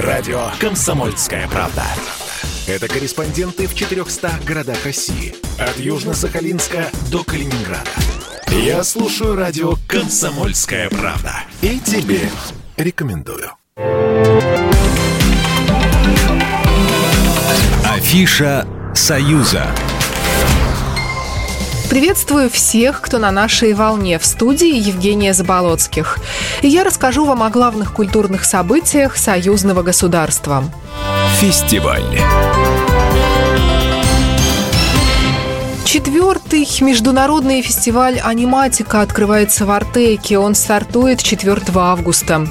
Радио «Комсомольская правда». Это корреспонденты в 400 городах России. От Южно-Сахалинска до Калининграда. Я слушаю радио «Комсомольская правда». И тебе рекомендую. Афиша «Союза». Приветствую всех, кто на нашей волне в студии Евгения Заболоцких. И я расскажу вам о главных культурных событиях союзного государства. Фестиваль. Четвертый международный фестиваль «Аниматика» открывается в Артеке. Он стартует 4 августа.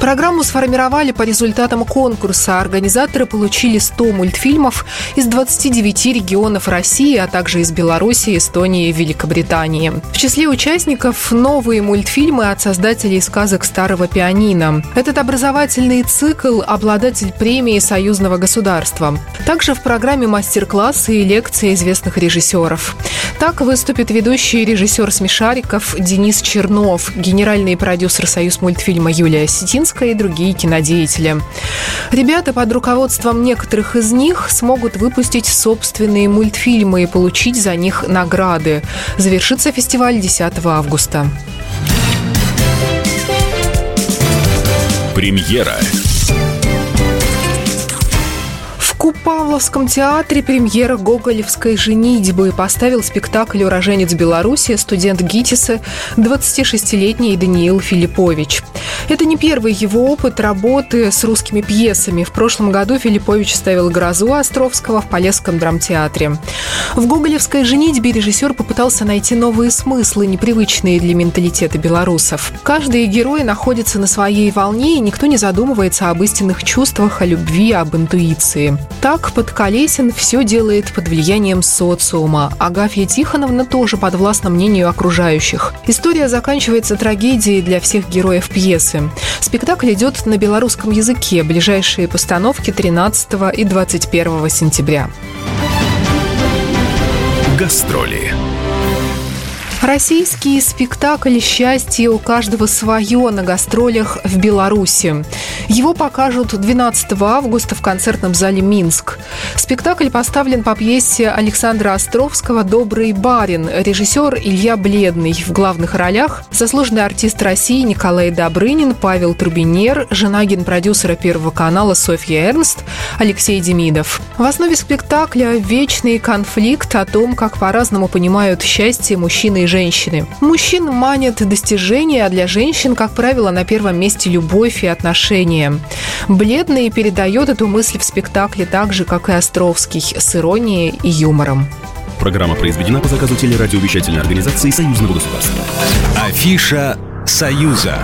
Программу сформировали по результатам конкурса. Организаторы получили 100 мультфильмов из 29 регионов России, а также из Беларуси, Эстонии и Великобритании. В числе участников новые мультфильмы от создателей сказок «Старого пианино». Этот образовательный цикл – обладатель премии союзного государства. Также в программе мастер-классы и лекции известных режиссеров. Так выступит ведущий режиссер «Смешариков» Денис Чернов, генеральный продюсер «Союз мультфильма» Юлия Сетинская и другие кинодеятели. Ребята под руководством некоторых из них смогут выпустить собственные мультфильмы и получить за них награды. Завершится фестиваль 10 августа. Премьера. Купавловском театре премьера гоголевской женитьбы поставил спектакль «Уроженец Беларуси» студент ГИТИСа 26-летний Даниил Филиппович. Это не первый его опыт работы с русскими пьесами. В прошлом году Филиппович ставил «Грозу» Островского в Полесском драмтеатре. В гоголевской женитьбе режиссер попытался найти новые смыслы, непривычные для менталитета белорусов. Каждый герой находится на своей волне, и никто не задумывается об истинных чувствах, о любви, об интуиции. Так Подколесин все делает под влиянием социума. Агафья Тихоновна тоже подвластна мнению окружающих. История заканчивается трагедией для всех героев пьесы. Спектакль идет на белорусском языке. Ближайшие постановки 13 и 21 сентября. Гастроли. Российский спектакль «Счастье у каждого свое» на гастролях в Беларуси. Его покажут 12 августа в концертном зале «Минск». Спектакль поставлен по пьесе Александра Островского «Добрый барин». Режиссер Илья Бледный. В главных ролях заслуженный артист России Николай Добрынин, Павел Трубинер, жена генпродюсера Первого канала Софья Эрнст, Алексей Демидов. В основе спектакля вечный конфликт о том, как по-разному понимают счастье мужчины и женщины. Мужчин манят достижения, а для женщин, как правило, на первом месте любовь и отношения. Бледный передает эту мысль в спектакле так же, как и Островский, с иронией и юмором. Программа произведена по заказу телерадиовещательной организации Союзного государства. Афиша «Союза».